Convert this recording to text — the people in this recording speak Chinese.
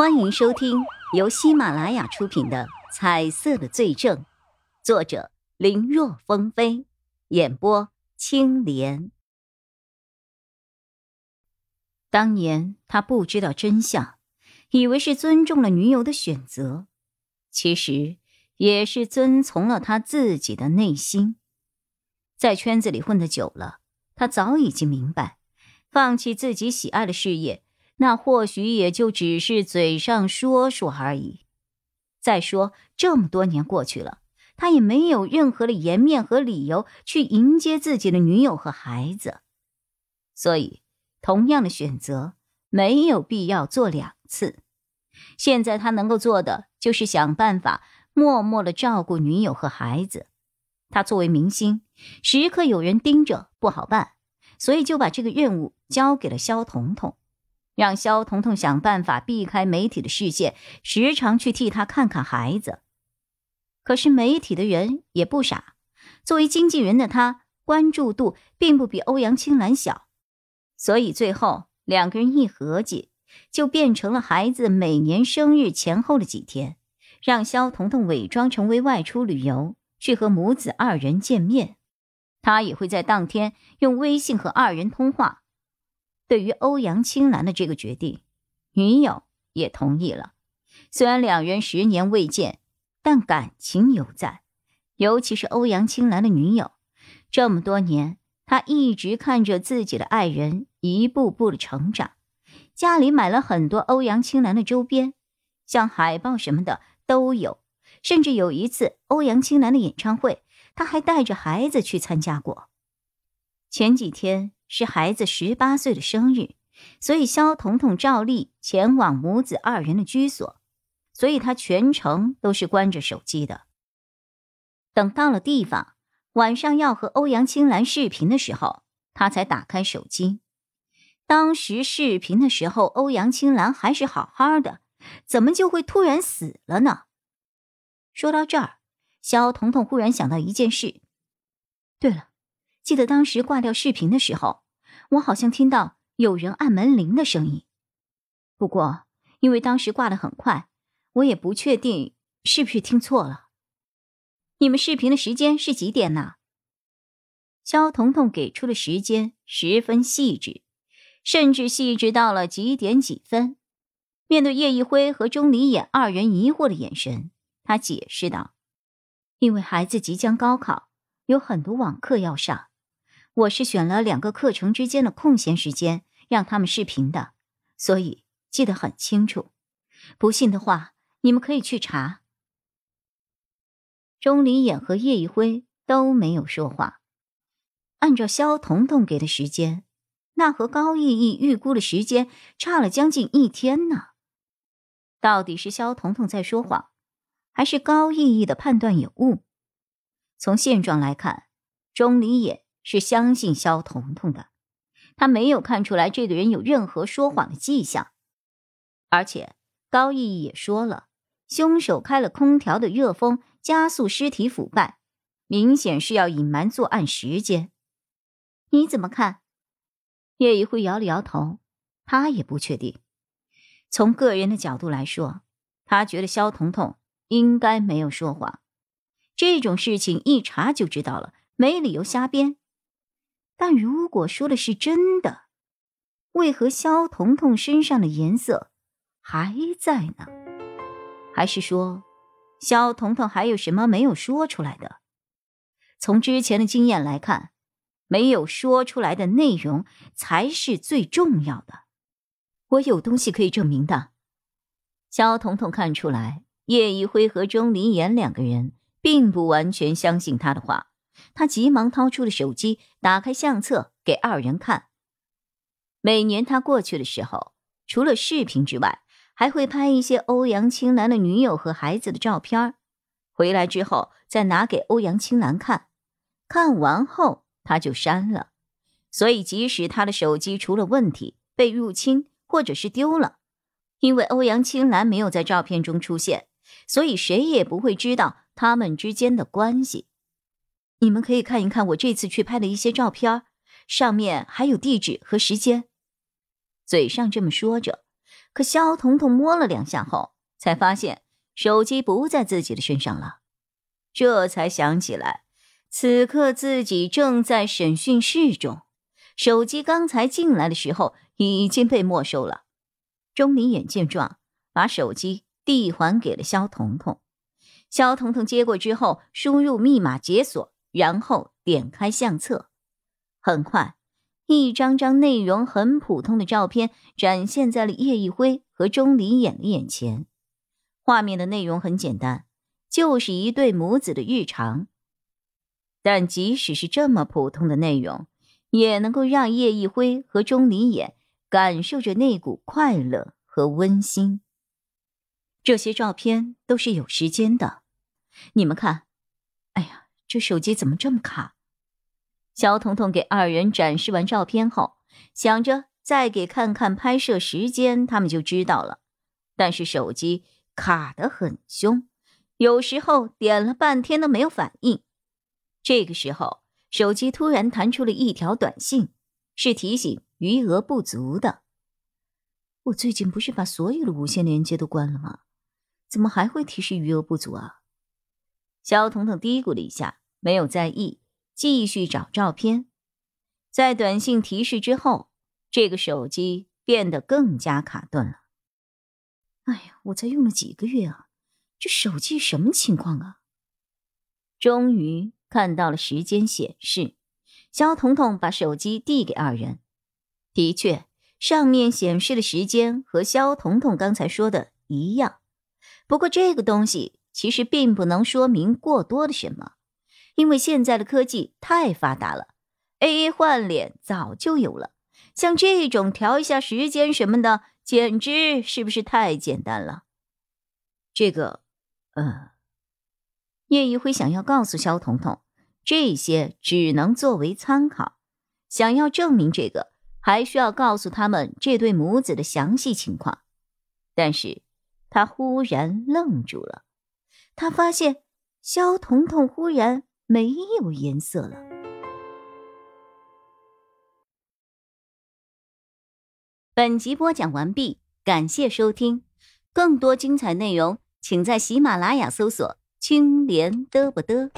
欢迎收听由喜马拉雅出品的《彩色的罪证》，作者林若风飞，演播青莲。当年他不知道真相，以为是尊重了女友的选择，其实也是遵从了他自己的内心。在圈子里混得久了，他早已经明白，放弃自己喜爱的事业。那或许也就只是嘴上说说而已。再说，这么多年过去了，他也没有任何的颜面和理由去迎接自己的女友和孩子，所以，同样的选择没有必要做两次。现在他能够做的就是想办法默默的照顾女友和孩子。他作为明星，时刻有人盯着，不好办，所以就把这个任务交给了肖彤彤。让肖彤彤想办法避开媒体的视线，时常去替他看看孩子。可是媒体的人也不傻，作为经纪人的他关注度并不比欧阳青兰小，所以最后两个人一合计，就变成了孩子每年生日前后的几天，让肖彤彤伪装成为外出旅游，去和母子二人见面。他也会在当天用微信和二人通话。对于欧阳青兰的这个决定，女友也同意了。虽然两人十年未见，但感情犹在。尤其是欧阳青兰的女友，这么多年，她一直看着自己的爱人一步步的成长，家里买了很多欧阳青兰的周边，像海报什么的都有。甚至有一次欧阳青兰的演唱会，她还带着孩子去参加过。前几天。是孩子十八岁的生日，所以肖彤彤照例前往母子二人的居所，所以他全程都是关着手机的。等到了地方，晚上要和欧阳青兰视频的时候，他才打开手机。当时视频的时候，欧阳青兰还是好好的，怎么就会突然死了呢？说到这儿，肖彤彤忽然想到一件事。对了。记得当时挂掉视频的时候，我好像听到有人按门铃的声音。不过因为当时挂的很快，我也不确定是不是听错了。你们视频的时间是几点呢？肖彤彤给出的时间十分细致，甚至细致到了几点几分。面对叶一辉和钟离眼二人疑惑的眼神，他解释道：“因为孩子即将高考，有很多网课要上。”我是选了两个课程之间的空闲时间让他们视频的，所以记得很清楚。不信的话，你们可以去查。钟离眼和叶一辉都没有说话。按照肖彤彤给的时间，那和高逸逸预估的时间差了将近一天呢。到底是肖彤彤在说谎，还是高逸逸的判断有误？从现状来看，钟离衍。是相信肖彤彤的，他没有看出来这个人有任何说谎的迹象，而且高毅毅也说了，凶手开了空调的热风加速尸体腐败，明显是要隐瞒作案时间。你怎么看？叶一辉摇了摇头，他也不确定。从个人的角度来说，他觉得肖彤彤应该没有说谎，这种事情一查就知道了，没理由瞎编。但如果说的是真的，为何肖彤彤身上的颜色还在呢？还是说，肖彤彤还有什么没有说出来的？从之前的经验来看，没有说出来的内容才是最重要的。我有东西可以证明的。肖彤彤看出来，叶一辉和钟离言两个人并不完全相信他的话。他急忙掏出了手机，打开相册给二人看。每年他过去的时候，除了视频之外，还会拍一些欧阳青兰的女友和孩子的照片。回来之后再拿给欧阳青兰看，看完后他就删了。所以即使他的手机出了问题，被入侵或者是丢了，因为欧阳青兰没有在照片中出现，所以谁也不会知道他们之间的关系。你们可以看一看我这次去拍的一些照片，上面还有地址和时间。嘴上这么说着，可肖彤彤摸了两下后，才发现手机不在自己的身上了，这才想起来，此刻自己正在审讯室中，手机刚才进来的时候已经被没收了。钟离眼见状，把手机递还给了肖彤彤。肖彤彤接过之后，输入密码解锁，然后点开相册。很快，一张张内容很普通的照片展现在了叶一辉和钟离眼的眼前。画面的内容很简单，就是一对母子的日常。但即使是这么普通的内容，也能够让叶一辉和钟离眼感受着那股快乐和温馨。这些照片都是有时间的，你们看，这手机怎么这么卡？肖彤彤给二人展示完照片后，想着再给看看拍摄时间，他们就知道了。但是手机卡得很凶，有时候点了半天都没有反应。这个时候，手机突然弹出了一条短信，是提醒余额不足的。我最近不是把所有的无线连接都关了吗？怎么还会提示余额不足啊？肖彤彤嘀咕了一下，没有在意，继续找照片。在短信提示之后，这个手机变得更加卡顿了。哎呀，我才用了几个月啊，这手机什么情况啊？终于看到了时间显示，肖彤彤把手机递给二人。的确，上面显示的时间和肖彤彤刚才说的一样。不过，这个东西其实并不能说明过多的什么，因为现在的科技太发达了，AA 换脸早就有了。像这种调一下时间什么的，简直是不是太简单了？这个，嗯，叶一辉想要告诉肖彤彤，这些只能作为参考，想要证明这个，还需要告诉他们这对母子的详细情况，但是。他忽然愣住了，他发现肖彤彤忽然没有颜色了。本集播讲完毕，感谢收听，更多精彩内容，请在喜马拉雅搜索“青莲嘚不嘚”。